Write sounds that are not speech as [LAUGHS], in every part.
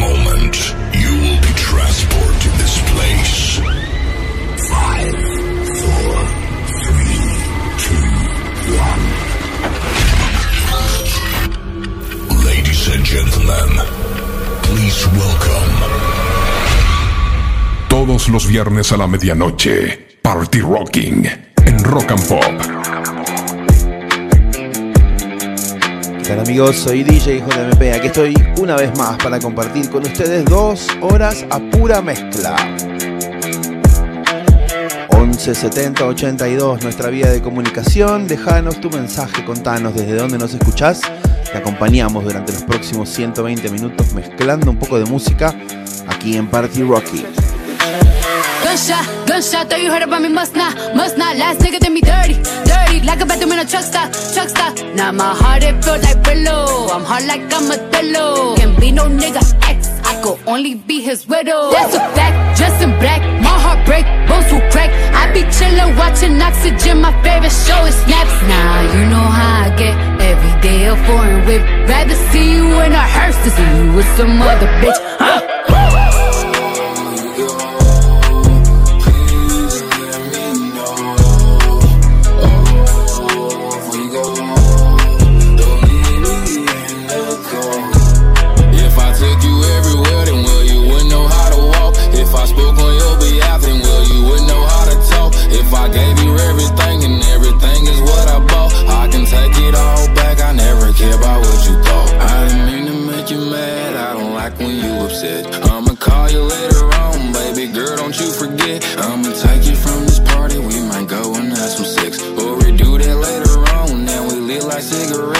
Moment, you will be transported to this place. Five, four, three, two, one. Ladies and gentlemen, please welcome. Todos los viernes a la medianoche, Party Rocking en Rock and Pop. ¿Qué tal amigos? Soy DJ JMP. Aquí estoy una vez más para compartir con ustedes dos horas a pura mezcla. 11 70 82, nuestra vía de comunicación. Déjanos tu mensaje, contanos desde dónde nos escuchás. Te acompañamos durante los próximos 120 minutos mezclando un poco de música aquí en Party Rocky. Gunshot, gunshot, thought you heard about me, must not, must not. Last nigga did me dirty, dirty, like a bathroom in a truck stop, truck stop. Now my heart it feel like Brillo, I'm hard like I'm a pillow. Can't be no nigga ex, I could only be his widow. That's a fact, dressed in black, my heart break, bones will crack. I be chillin', watching Oxygen, my favorite show is Snapped. Now you know how I get, every day a foreign whip. Rather see you in a hearse than see you with some other bitch. Huh? Upset. I'ma call you later on, baby girl. Don't you forget. I'ma take you from this party. We might go and have some sex, or we do that later on. Then we lit like cigarettes.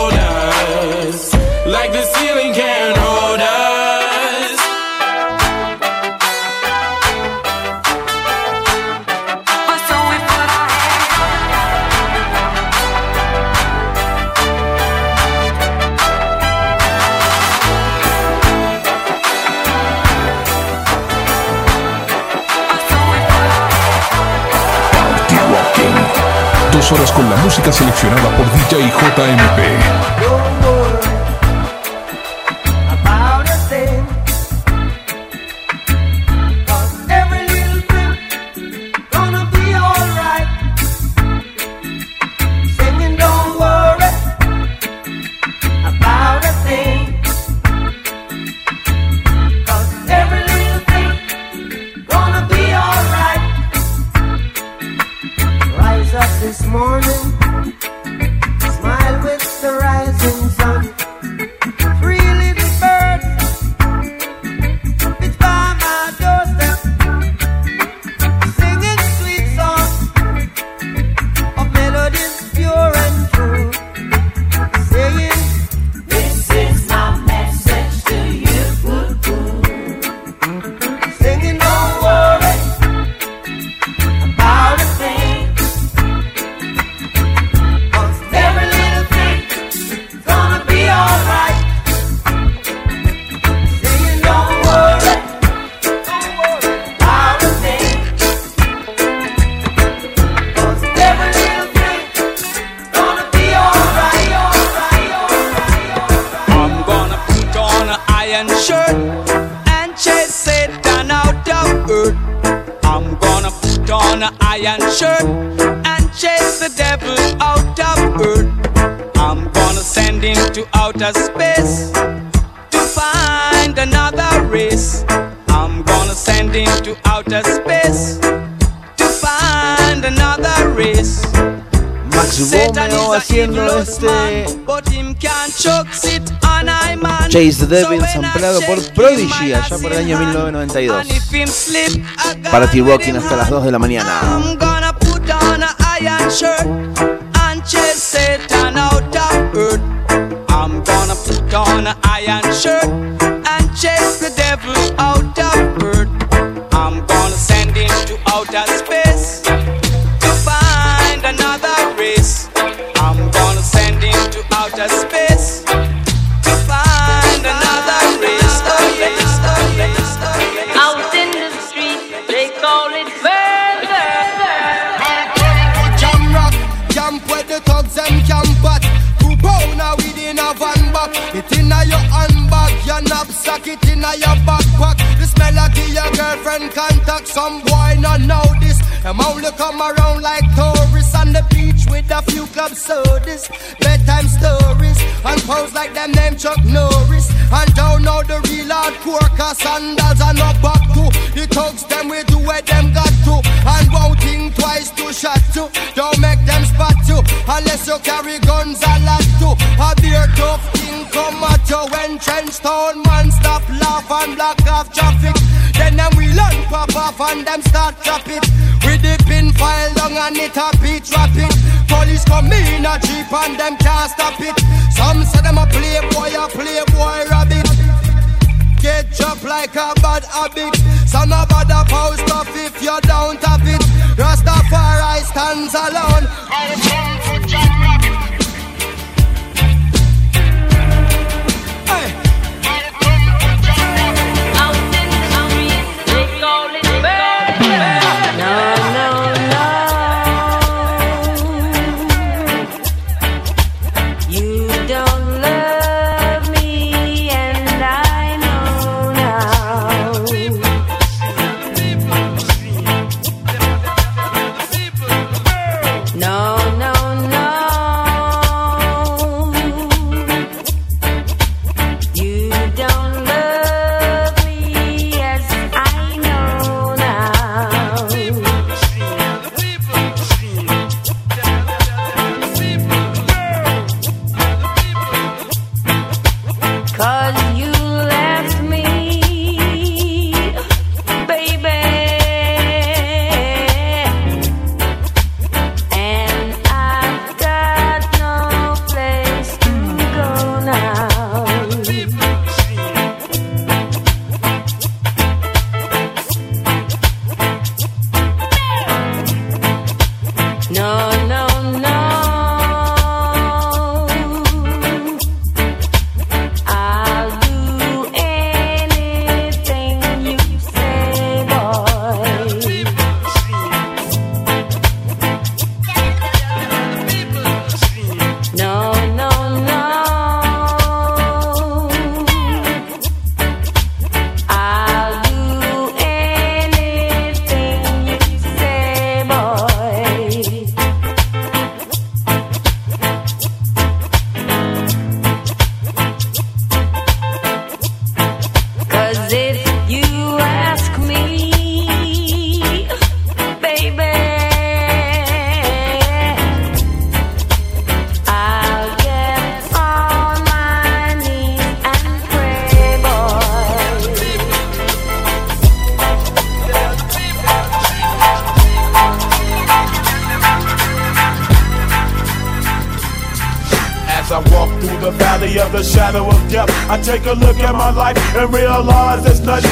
seleccionada por DJ JMP. Chase the Devil ampliado por Prodigy allá por el año 1992. Para T-Rocking hasta las 2 de la mañana. I'm gonna put on a iron shirt Some boy not know this. Them only come around like tourists on the beach with a few club sodas, bedtime stories, and pose like them name Chuck Norris. And don't know the real hardcore cause sandals are not back to. The thugs them we do where them got to, and won't think twice to shot to. Don't make them spot you unless you carry trench town man stop laugh and block off traffic. Then them we learn pop off and them start chop it. With the pin file down and it a beat rapid. Police come in a jeep and them can't stop it. Some say them a playboy, a playboy rabbit. Get chopped like a bad habit. Some a bad a post off if you don't have it. Rastafari stands alone.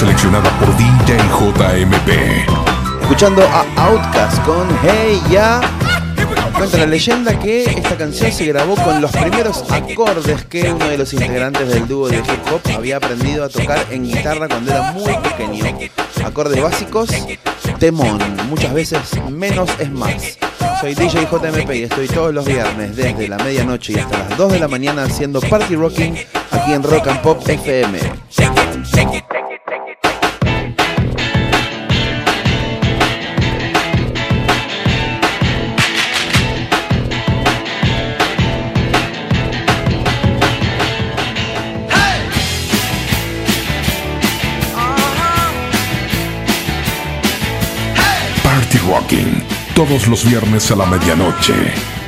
seleccionada por DJ JMP. Escuchando a Outcast con Hey Ya. Cuenta la leyenda que esta canción se grabó con los primeros acordes que uno de los integrantes del dúo de hip hop había aprendido a tocar en guitarra cuando era muy pequeño. Acordes básicos, temón, muchas veces menos es más. Soy DJ JMP y estoy todos los viernes desde la medianoche y hasta las 2 de la mañana haciendo party rocking aquí en Rock and Pop FM. Todos los viernes a la medianoche.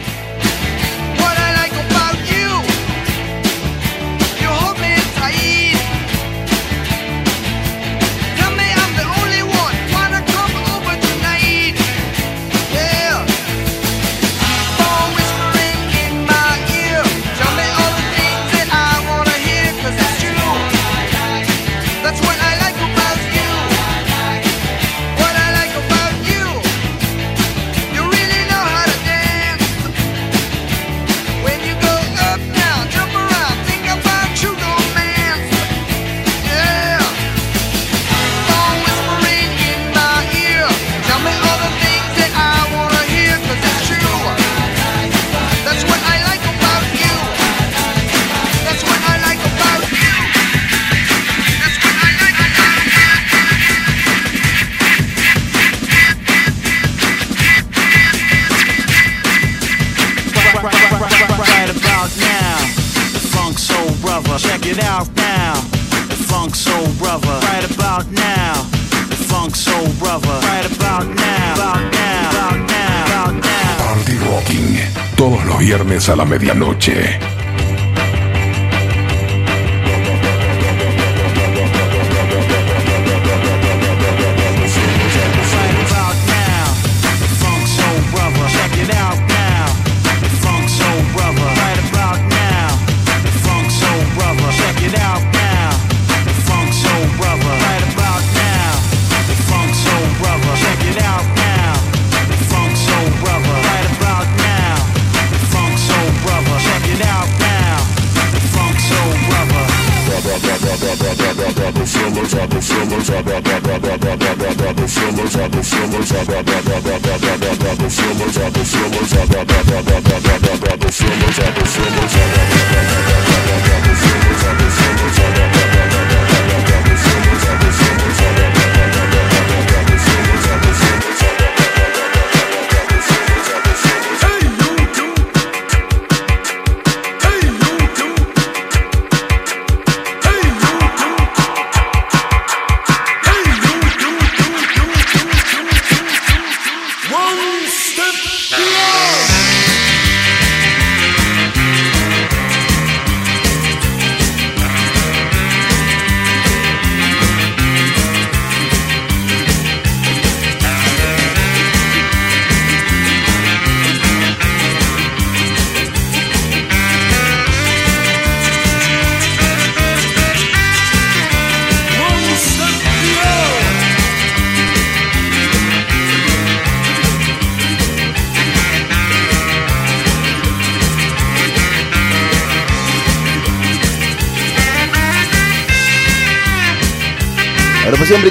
About now. The Funk Soul Brother, right about now. About now, about now, about now. Party Rocking. Todos los viernes a la medianoche. One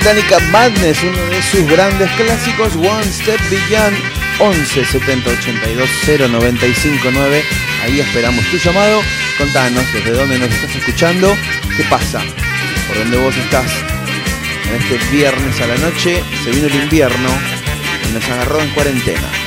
británica Madness, uno de sus grandes clásicos, One Step Beyond, 11 70 82 095 9. Ahí esperamos tu llamado. Contanos desde dónde nos estás escuchando, qué pasa, por dónde vos estás. En este viernes a la noche se vino el invierno y nos agarró en cuarentena.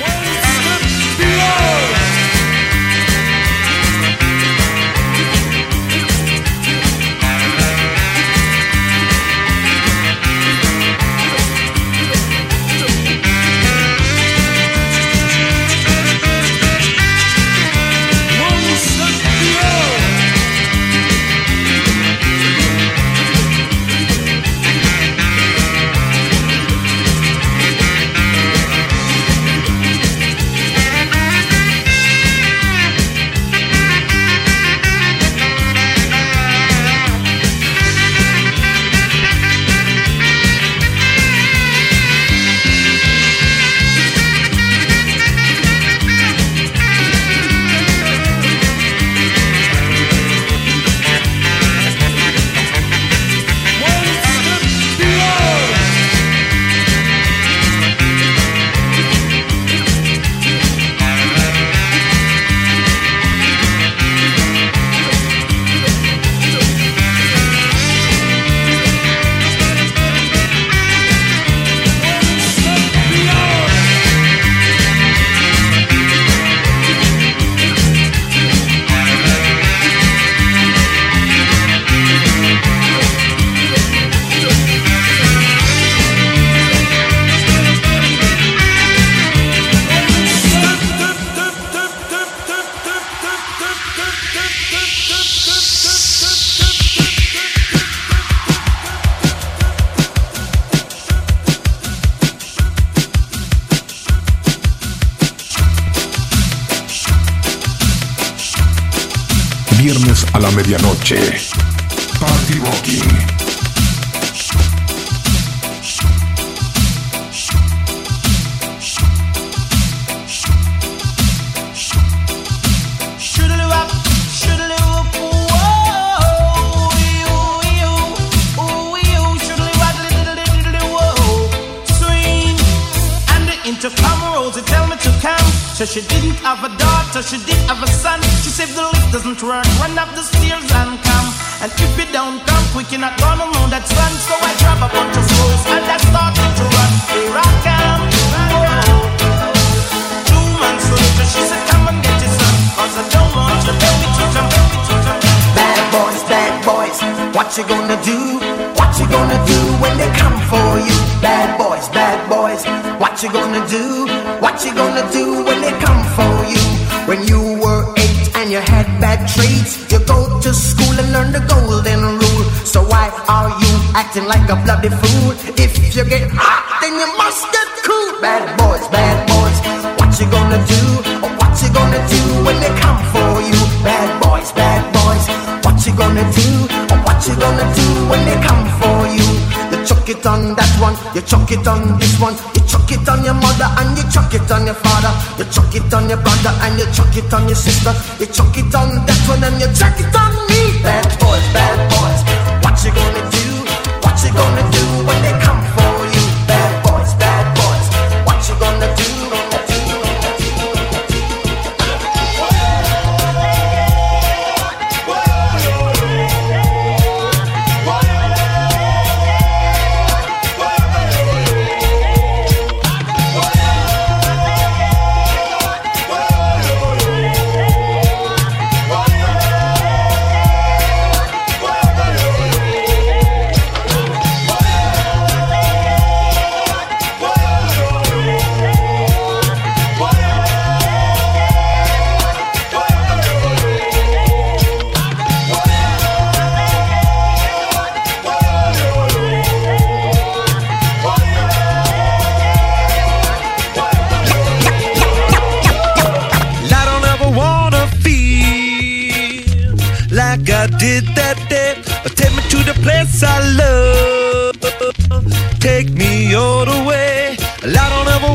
I'm your sister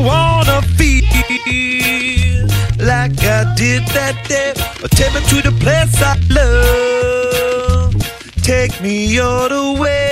wanna feel like I did that day. Take me to the place I love. Take me all the way.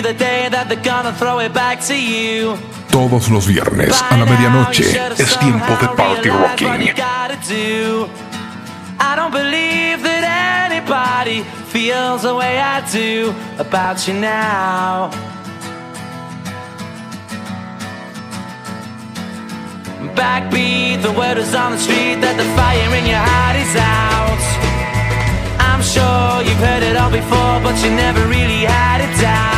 the day that they're gonna throw it back to you. Todos los viernes a la medianoche es tiempo de party rocking. I don't believe that anybody feels the way I do about you now. Backbeat, the word is on the street that the fire in your heart is out. I'm sure you've heard it all before, but you never really had it down.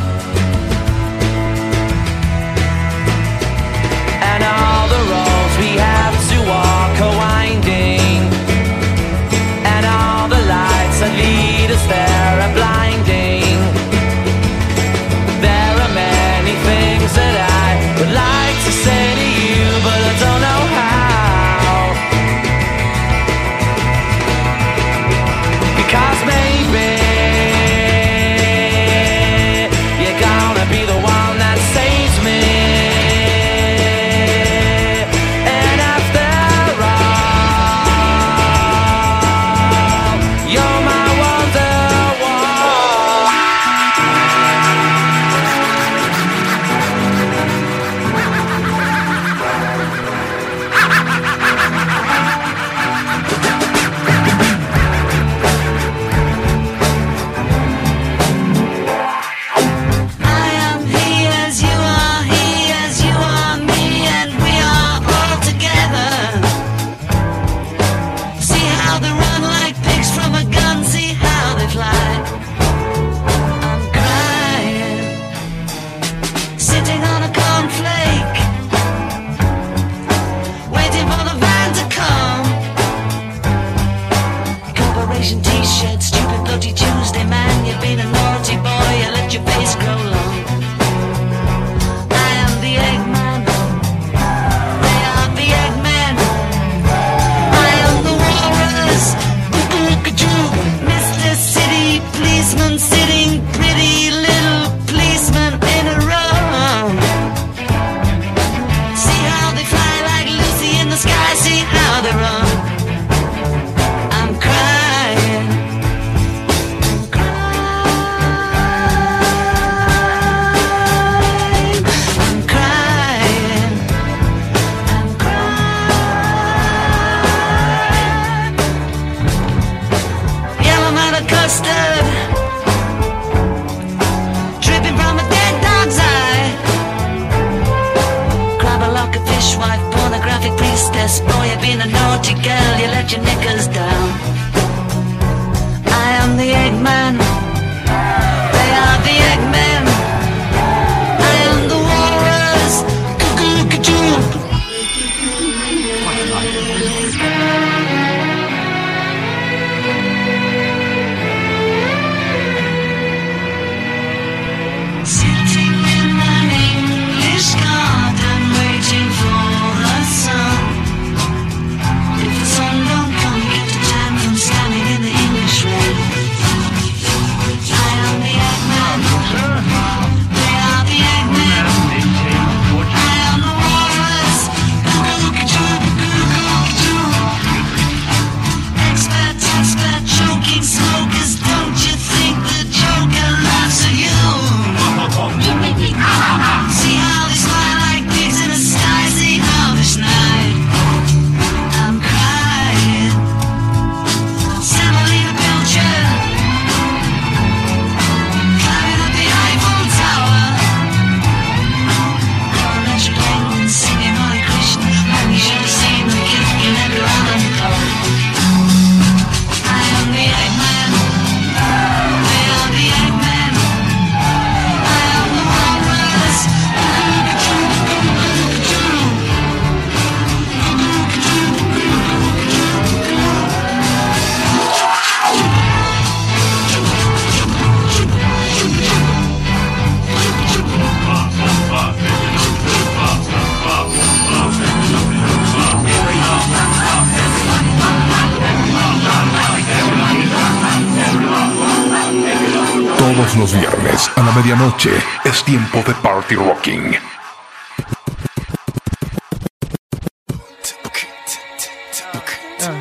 medianoche es tiempo de party rocking.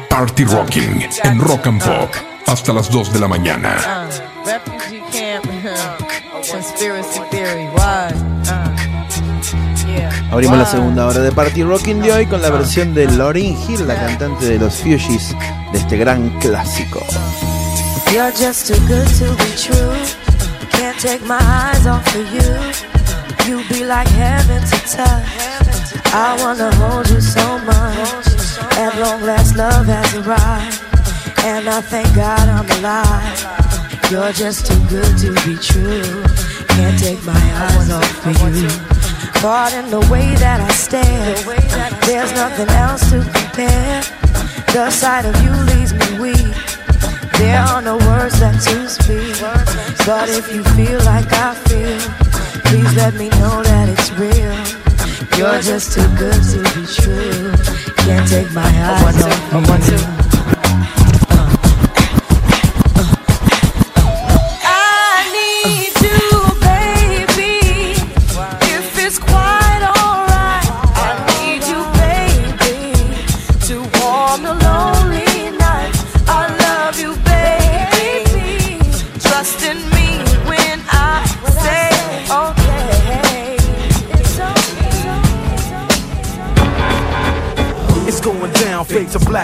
Party rocking en rock and pop hasta las 2 de la mañana. Abrimos la segunda hora de Party Rocking de hoy con la versión de Lauryn Hill, la cantante de los Fugees, de este gran clásico. You're just too good to be true. take my eyes off of you. You be like heaven to touch. I wanna hold you so much. And long last, love has arrived. And I thank God I'm alive. You're just too good to be true. Can't take my eyes off of you. Caught in the way that I stand. There's nothing else to compare. The sight of you leaves me weak. There are no words left to speak. But if you feel like I feel, please let me know that it's real. You're just too good to be true. Can't take my eyes off you.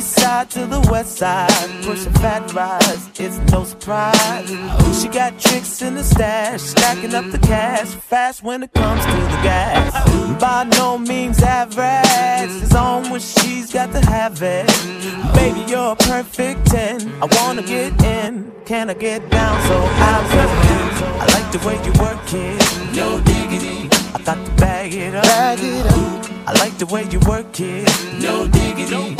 East side to the west side, pushing fat rides, it's no surprise. Oh, She got tricks in the stash, stacking up the cash, fast when it comes to the gas. By no means average, it's on when she's got to have it. Baby, you're a perfect 10. I wanna get in, can I get down so I'm I like the way you work it, no diggity. I got to bag it up. Bag it up. I like the way you work it. No diggity.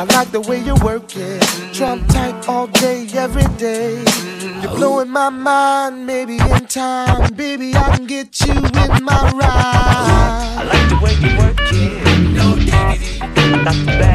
I like the way you work it, trump tight all day, every day. You're blowing my mind, maybe in time, baby I can get you in my ride. I like the way you work it. No. I bag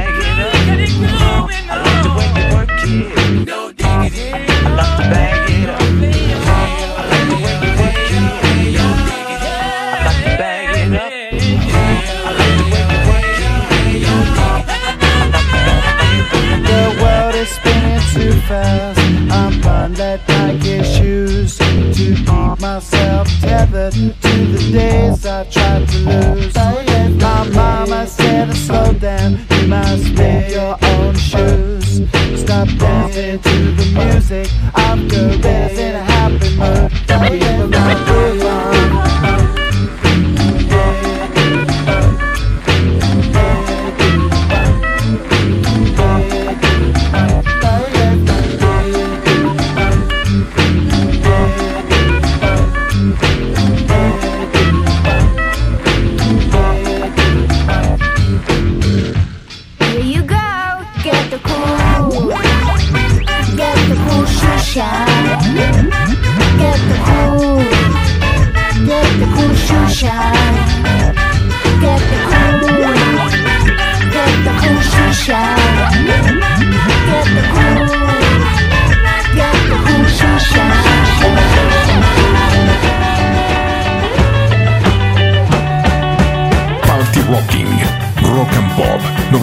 fast. I'm blind like Nike shoes to keep myself tethered to the days I tried to lose. My mama said to slow down. You must make your own shoes. Stop dancing to the music gorillas in a happy mood.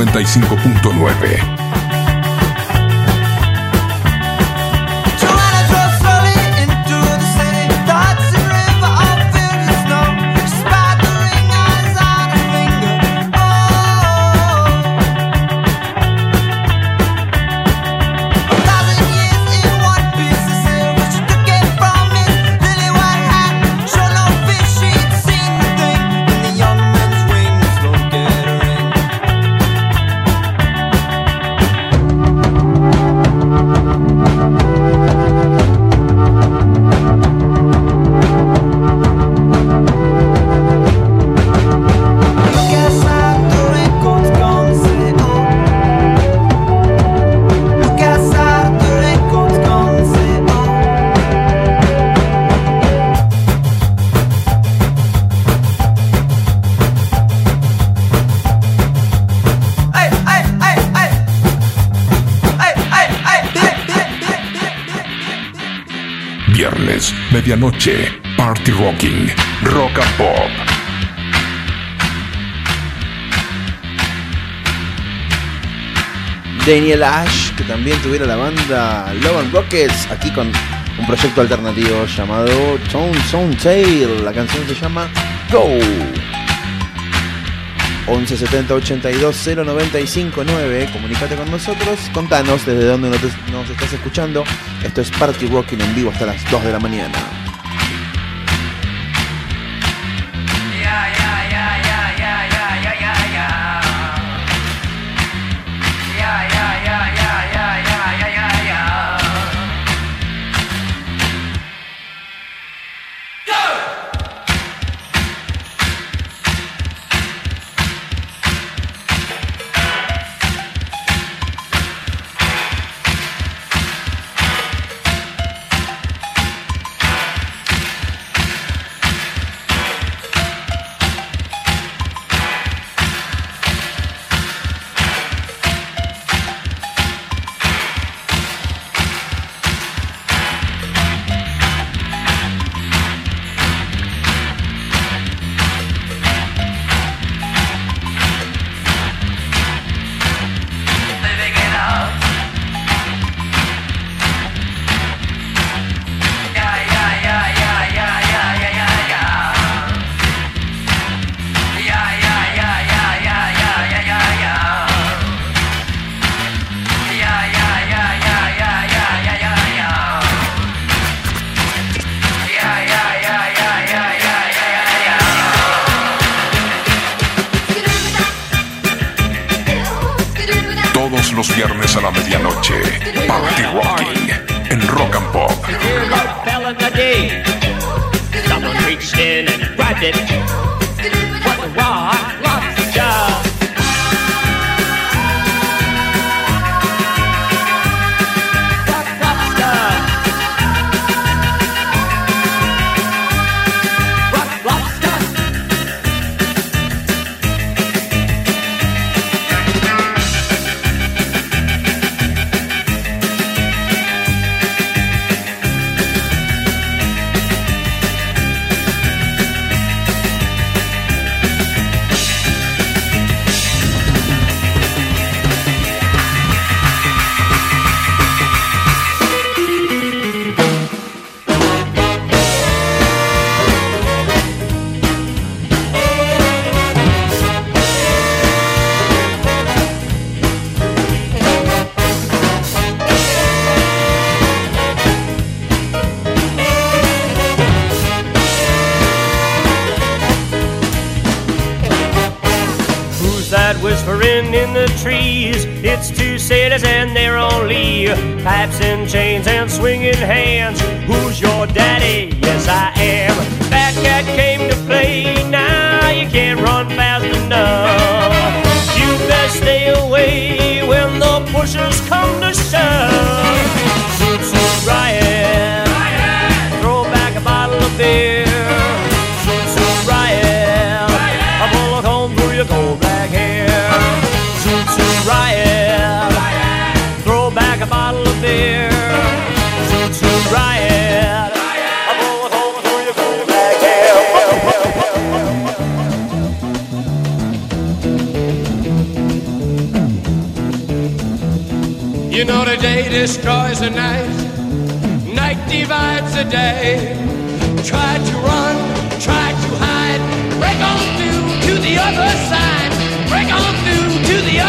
95.9. medianoche, Party Rocking, Rock and Pop. Daniel Ash, que también tuviera la banda Love and Rockets, aquí con un proyecto alternativo llamado Tone Sound Tail. La canción se llama Go. 11 70 82 095 9. Comunicate con nosotros. Contanos desde dónde nos estás escuchando. Esto es Party Rocking en vivo hasta las 2 de la mañana.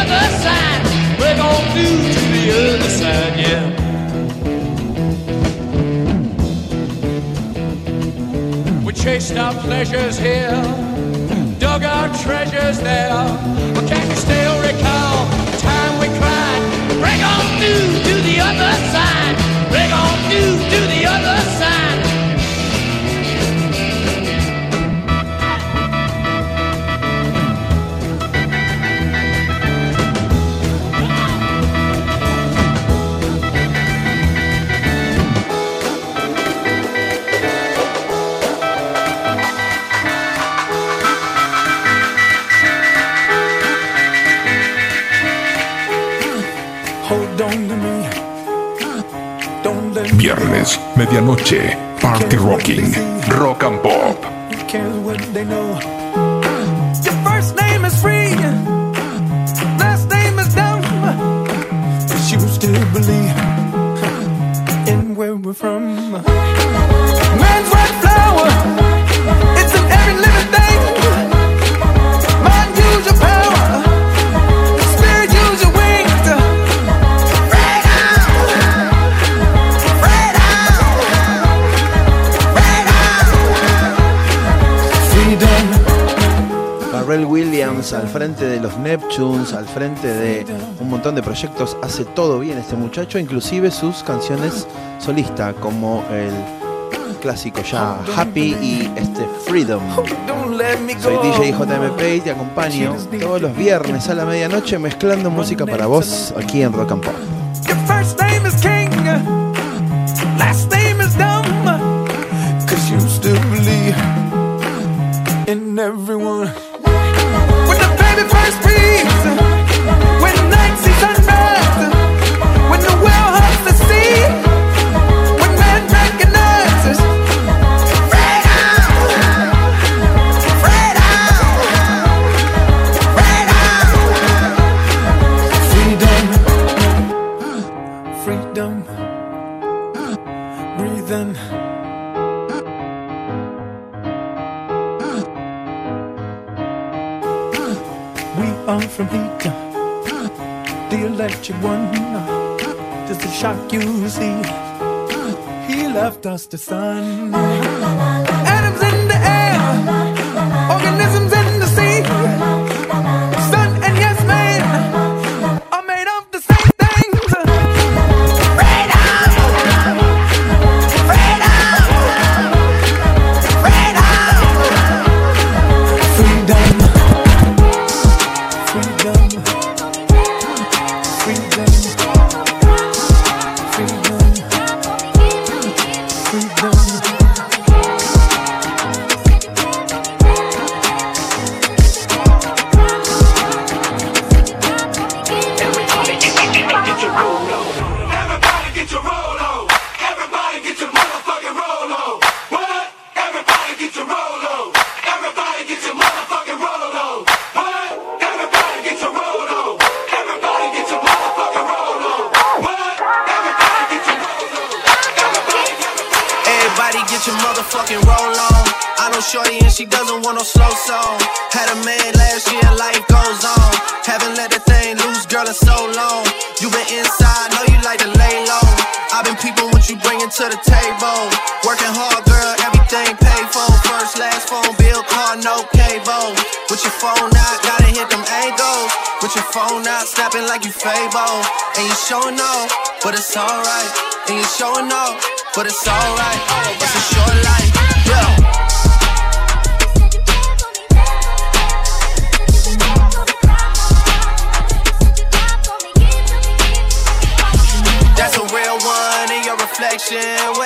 Other side, break on through to the other side, yeah. We chased our pleasures here, dug our treasures there. But can you still recall the time we cried? Break on through to the other side. Break on through to the other side. Viernes, medianoche, Party Rocking. Rock and frente de los Neptunes, al frente de un montón de proyectos, hace todo bien este muchacho, inclusive sus canciones solista, como el clásico ya Happy y este Freedom. Soy. DJ JMP y te acompaño todos los viernes a la medianoche mezclando música para vos aquí en Rock and Pop. Motherfucking roll on. I know Shorty and she doesn't want no slow song. Had a man last year, life goes on. Haven't let the thing loose, girl, in so long. You been inside, know you like to lay low. I've been peeping what you bringing to the table. Working hard, girl, everything paid for. First, last phone bill, car, no cable. With your phone out, gotta hit them angles. With your phone out, snapping like you Fabo. And you showing off, but it's alright. And you showing off, but it's alright. It's a short life, yeah.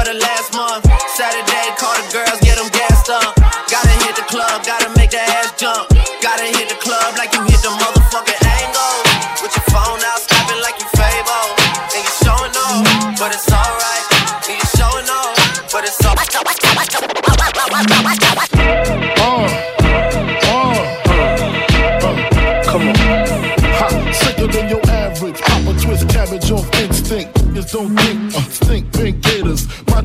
for the last month. Saturday, call the girls, get them gassed up. Gotta hit the club, gotta make that ass jump. Gotta hit the club like you hit the motherfucking angle. With your phone out, snapping like you Fabo. And you showing off, but it's alright. And you showing off, but it's alright. Come on. Sicker than your average. Papa twist cabbage off instinct. Don't think. Uh, gators. My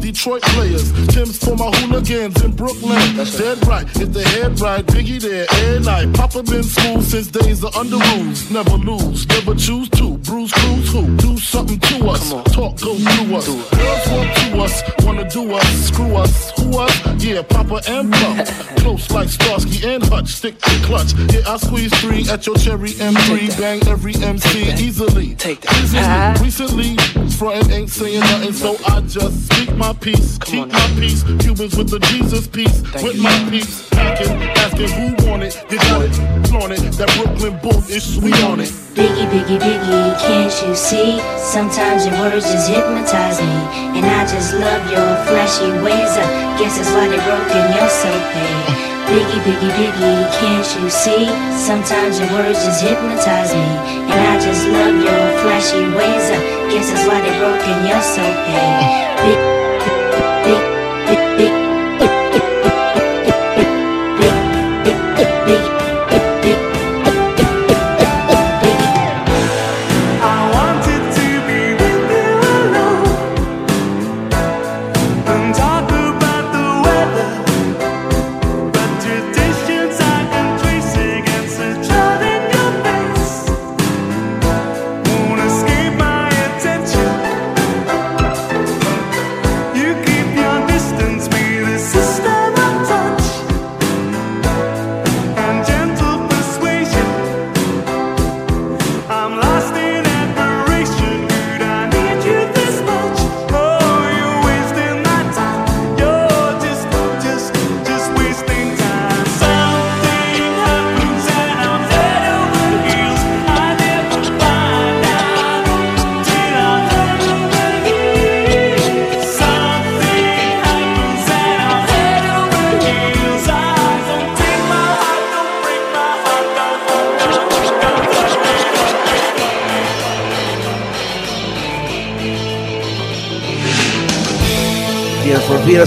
Detroit players. Tim's for my hooligans in Brooklyn. That's Dead right, if they head right, Biggie there, and I. Papa been school since days of Underoos. Never lose, never choose to. Bruce Cruz who? Do something to us. Talk go through us. Girls want to us, wanna do us. Screw us, who us? Yeah, Papa and Puff. [LAUGHS] Close like Starsky and Hutch, stick to clutch. Yeah, I squeeze three at your cherry M3. Bang every MC easily. Take that. Easily. Recently, frontin' ain't saying nothing, so I just speak my peace, keep my peace. Cubans with the Jesus peace, with my peace. Packing, asking who want it, got it, flaunt it. That Brooklyn booth is sweet on it. Biggie, biggie, biggie, can't you see? Sometimes your words just hypnotize me. And I just love your flashy ways. I guess that's why they broke in your so big. Biggie, biggie, biggie, can't you see? Sometimes your words just hypnotize me. And I just love your flashy ways. I guess that's why they broke in your so big.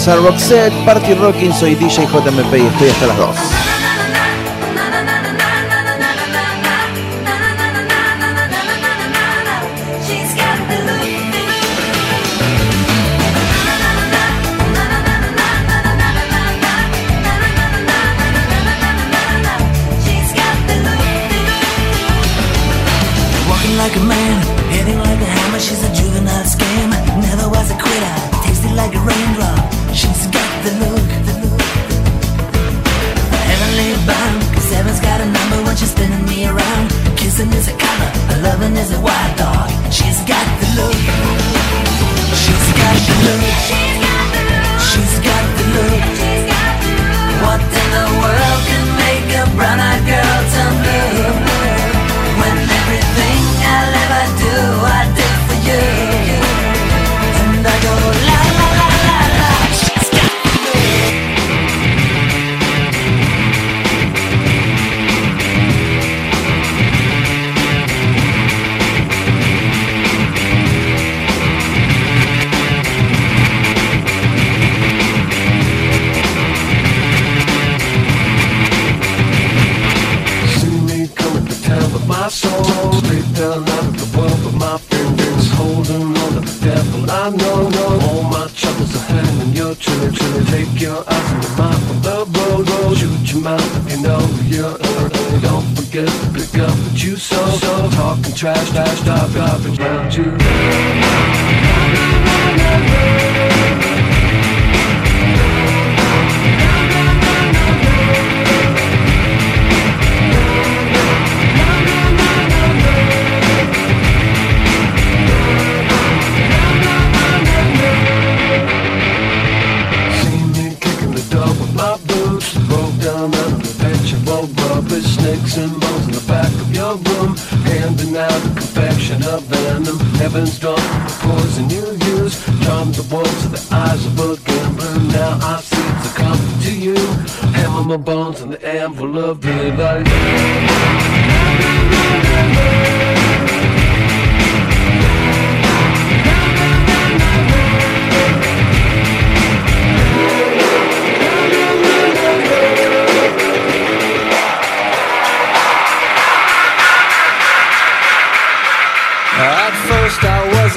a Roxette, Party Rocking, soy DJ JMP y estoy hasta las 2.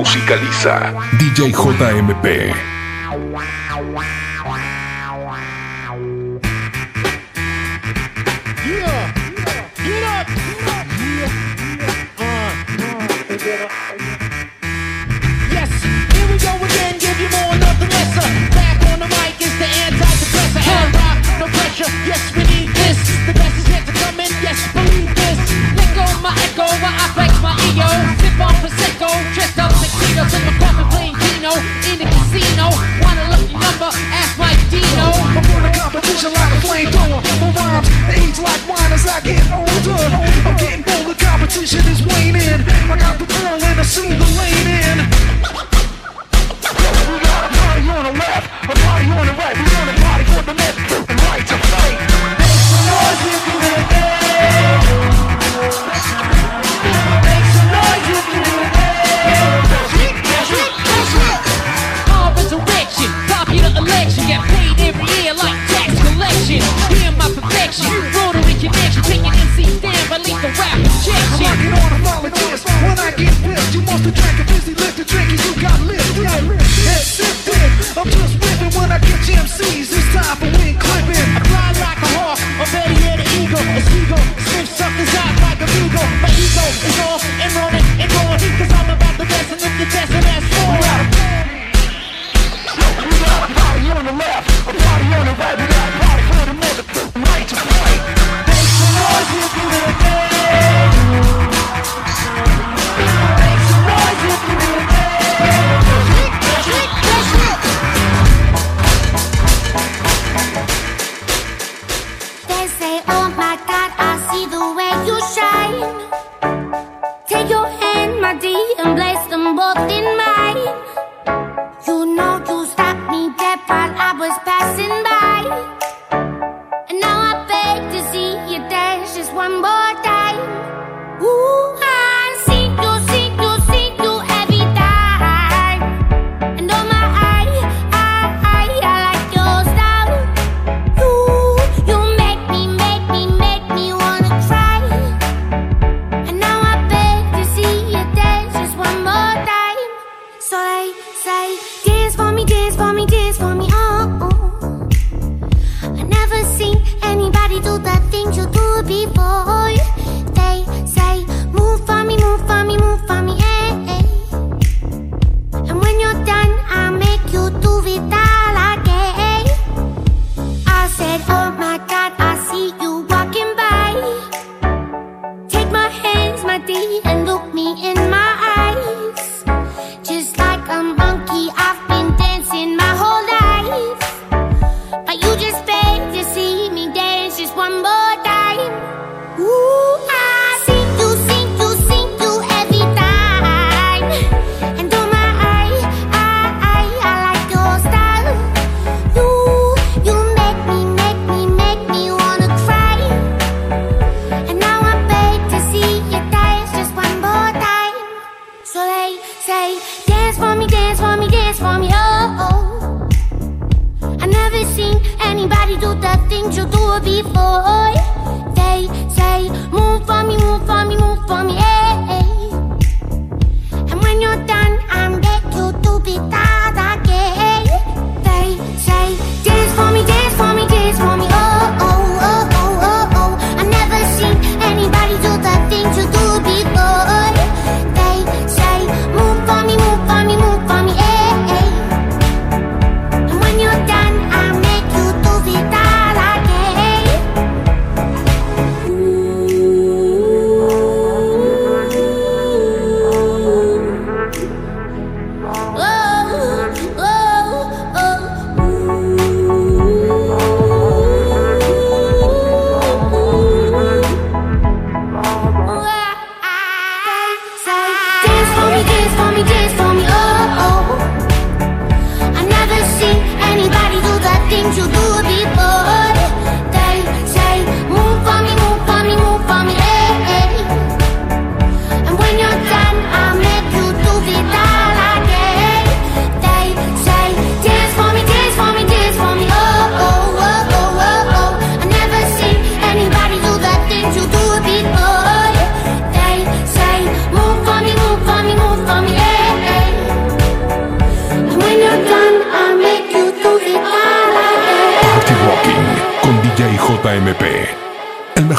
musicaliza DJ JMP. Yo, take my pep and playing Dino in the casino. Want a lucky number? Ask Mike Dino. I'm on a competition like a flamethrower. My rhymes age like wine as I get older. I'm getting bold, the competition is waning. I got the ball and I see the lane in. We got a party on the left, a party on the right. We're on a party for the left.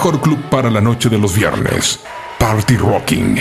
mejor club para la noche de los viernes. Party Rocking.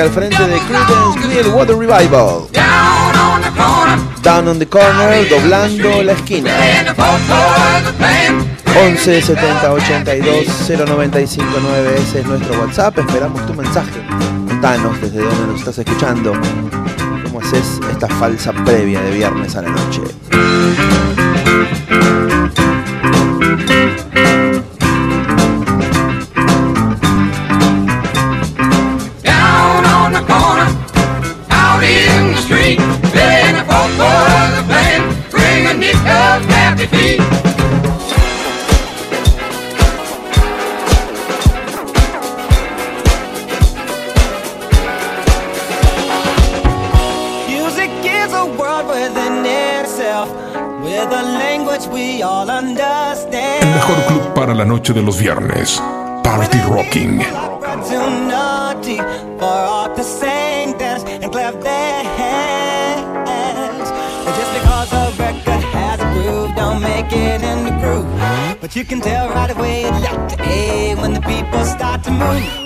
al frente de Creedence Clearwater Revival. Down on the corner, doblando la esquina. 11 70 82 0959, ese es nuestro WhatsApp. Esperamos tu mensaje. Contanos desde dónde nos estás escuchando. ¿Cómo haces esta falsa previa de viernes a la noche? noche de los viernes. Party Rocking. But you can tell right away, when the people start to move.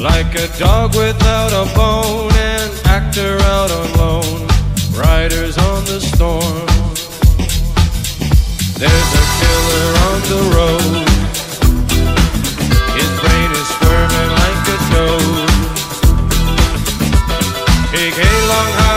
Like a dog without a bone, an actor out on loan, riders on the storm. There's a killer on the road. His brain is squirming like a toad. Take a long holiday.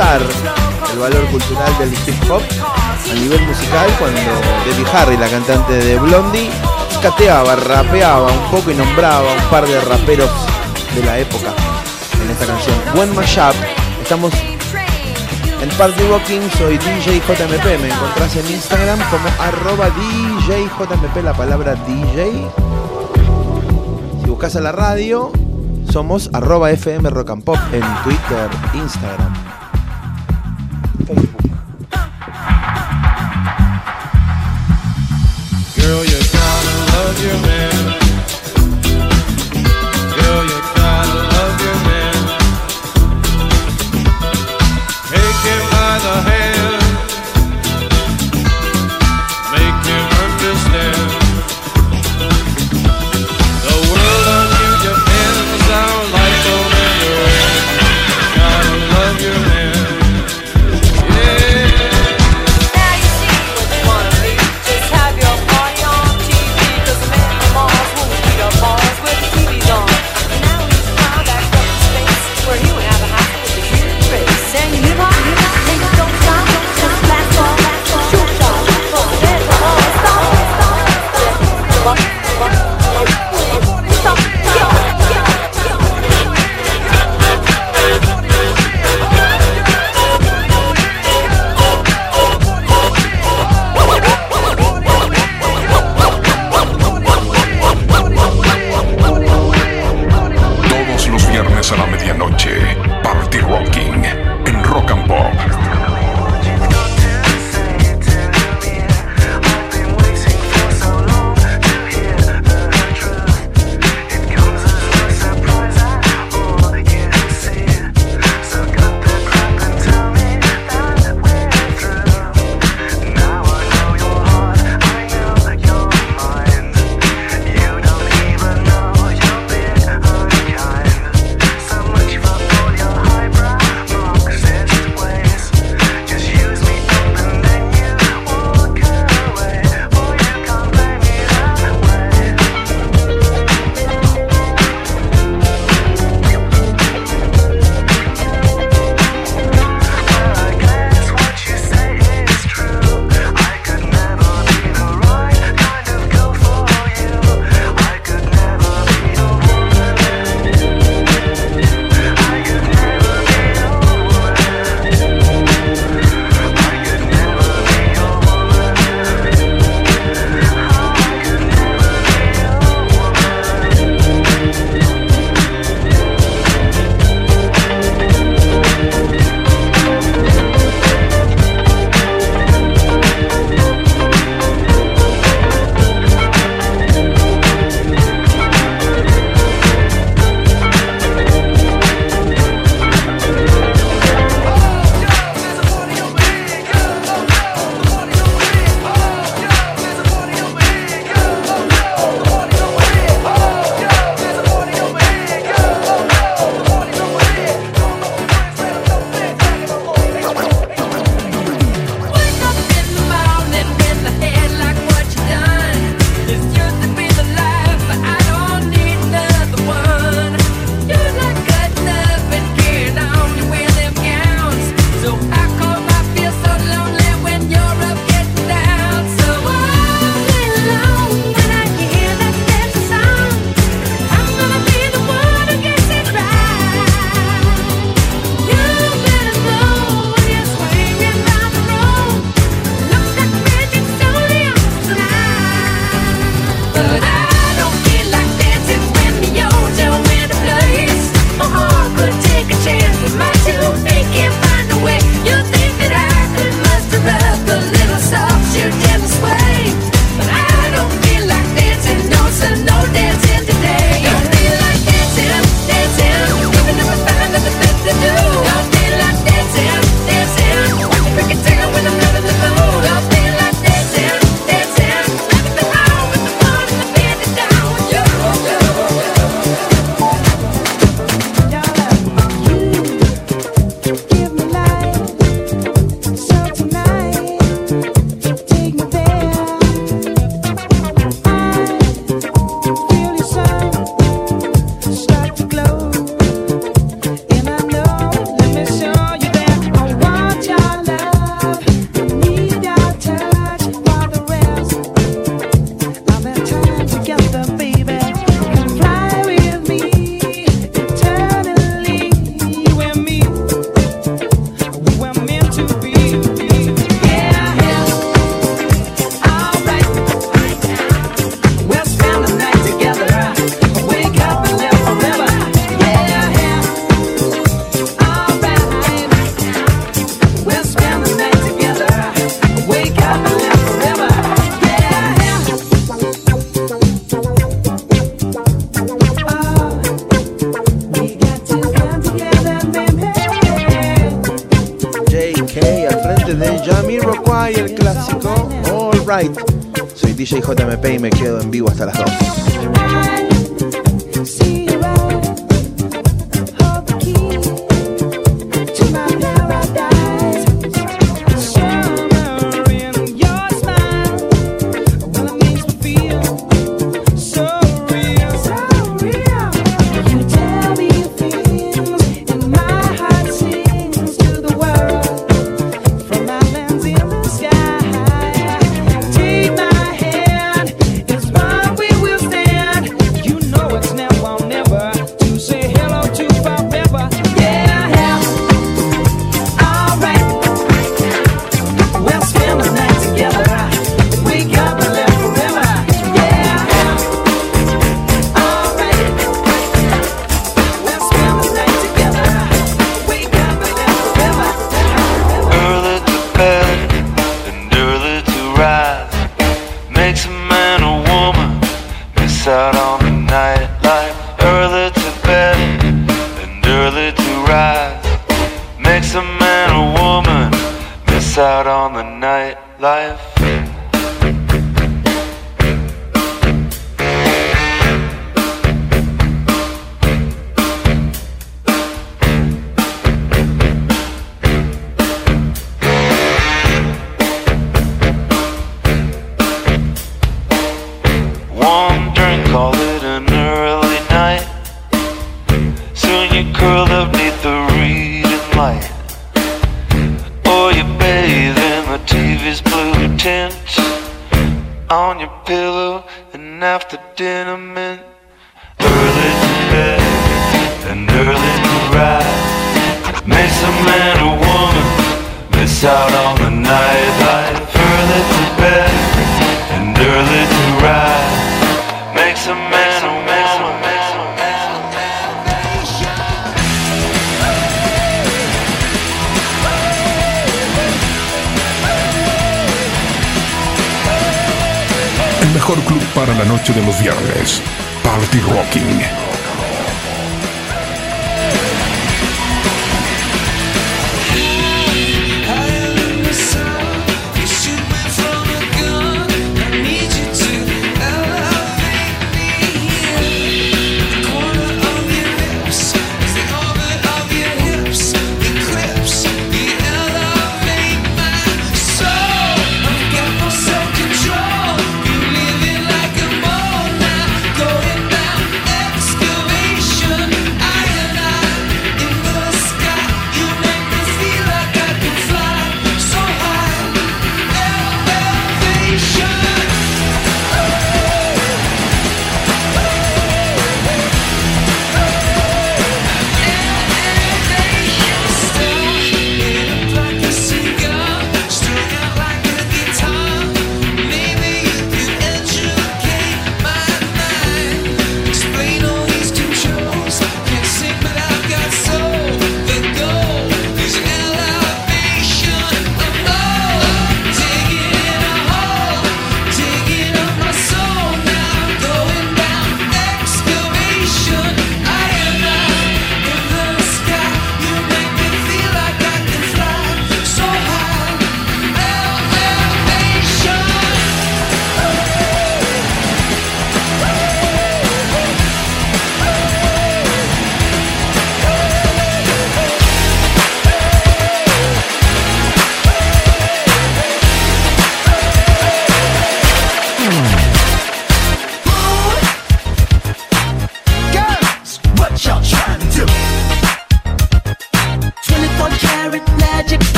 El valor cultural del hip hop a nivel musical cuando Debbie Harry, la cantante de Blondie, cateaba, rapeaba un poco y nombraba un par de raperos de la época en esta canción. Buen mashup, estamos en Party Rocking, soy DJ JMP, me encontrás en Instagram como arroba DJ JMP, la palabra DJ. Si buscas a la radio, somos arroba FM Rock and Pop en Twitter, Instagram.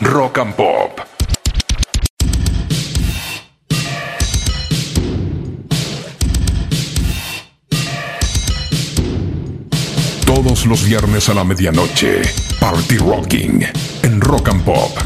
Rock and Pop. Todos los viernes a la medianoche, Party Rocking en Rock and Pop.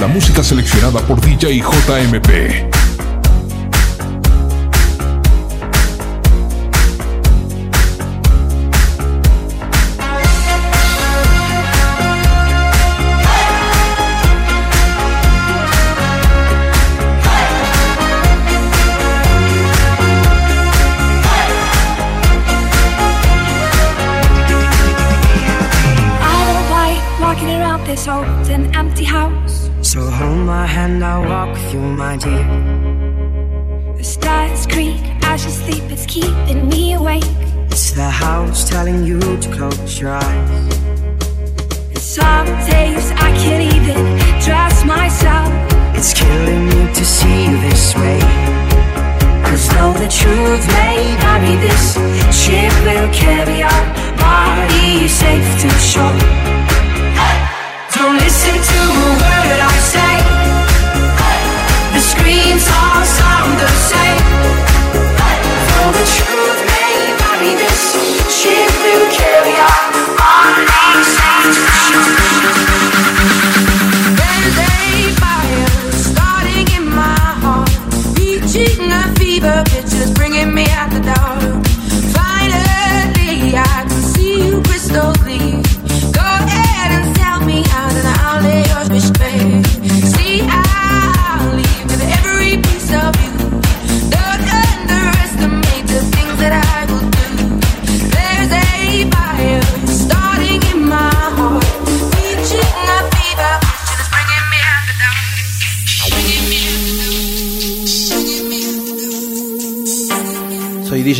la música seleccionada por DJ JMP. It's keeping me awake. It's the house telling you to close your eyes. And some days I can't even trust myself. It's killing me to see you this way. Cause though the truth may vary, this ship will carry our body safe to shore. Don't listen to a word I say. The screams all sound the same. She will carry on, all things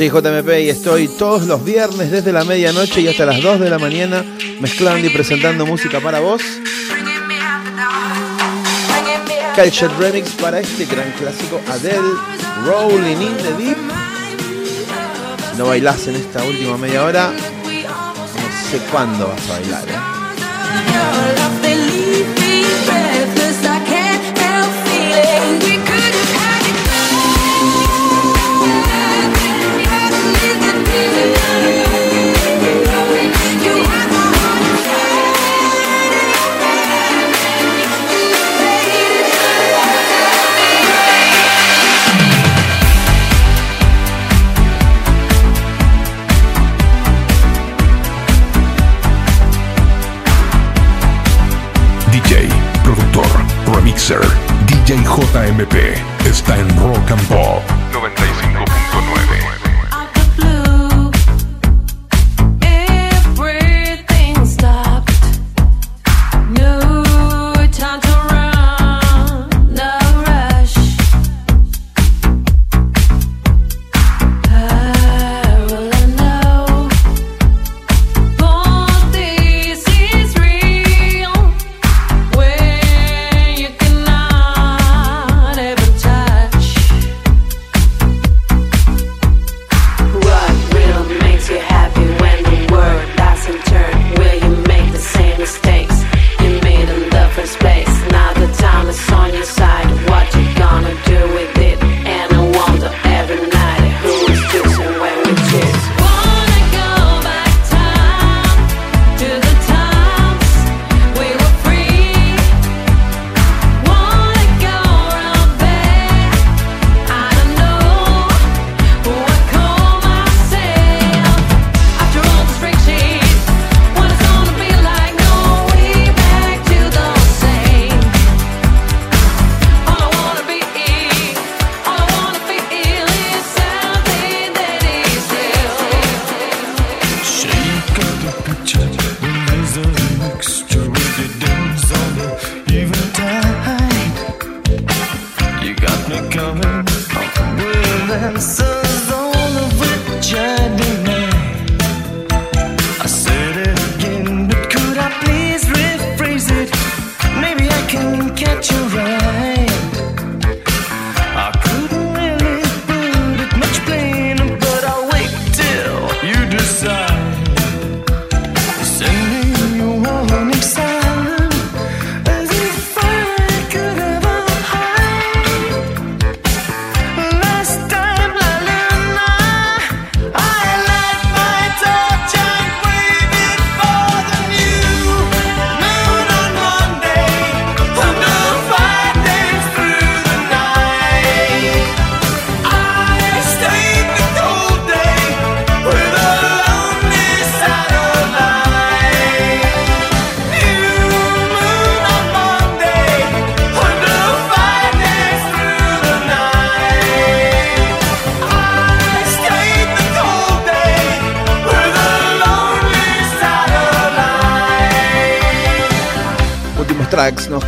DJ JMP y estoy todos los viernes desde la medianoche y hasta las 2 de la mañana mezclando y presentando música para vos. Culture Remix para este gran clásico Adele, Rolling in the Deep. No bailás en esta última media hora, no sé cuándo vas a bailar. ¿eh? JMP está en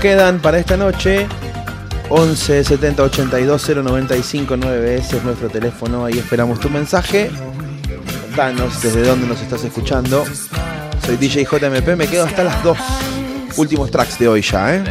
quedan para esta noche. 11 70 82 095 9 ese es nuestro teléfono, ahí esperamos tu mensaje. Danos desde dónde nos estás escuchando. Soy DJ JMP, me quedo hasta las 2. Últimos tracks de hoy ya, ¿eh?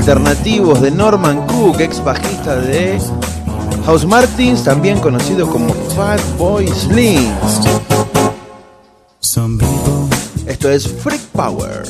alternativos de Norman Cook, ex bajista de House Martins, también conocido como Fat Boy Slim. Esto es Freak Power.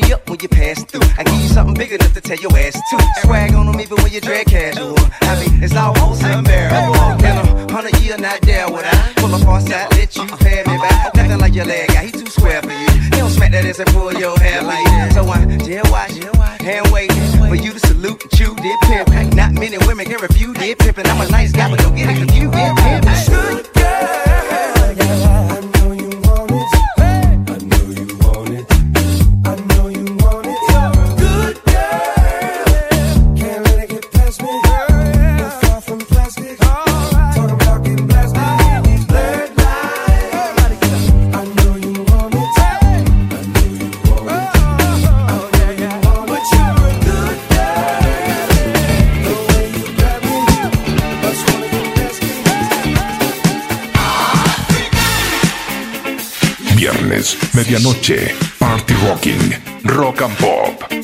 me up when you pass through. I give you something big enough to tell your ass to. Swag on them even when you drag casual. I mean, it's almost unbearable. In a hundred year, not there would I pull up on side, let you pay me back. Nothing like your leg guy, he too square for you. He don't smack that ass and pull your hair like that. So I jail watch, hand wait for you to salute you did pimp. Not many women can refuse did And I'm a nice guy, but don't get it confused. Did pimp. Good girl. Medianoche, Party Rocking, Rock and Pop.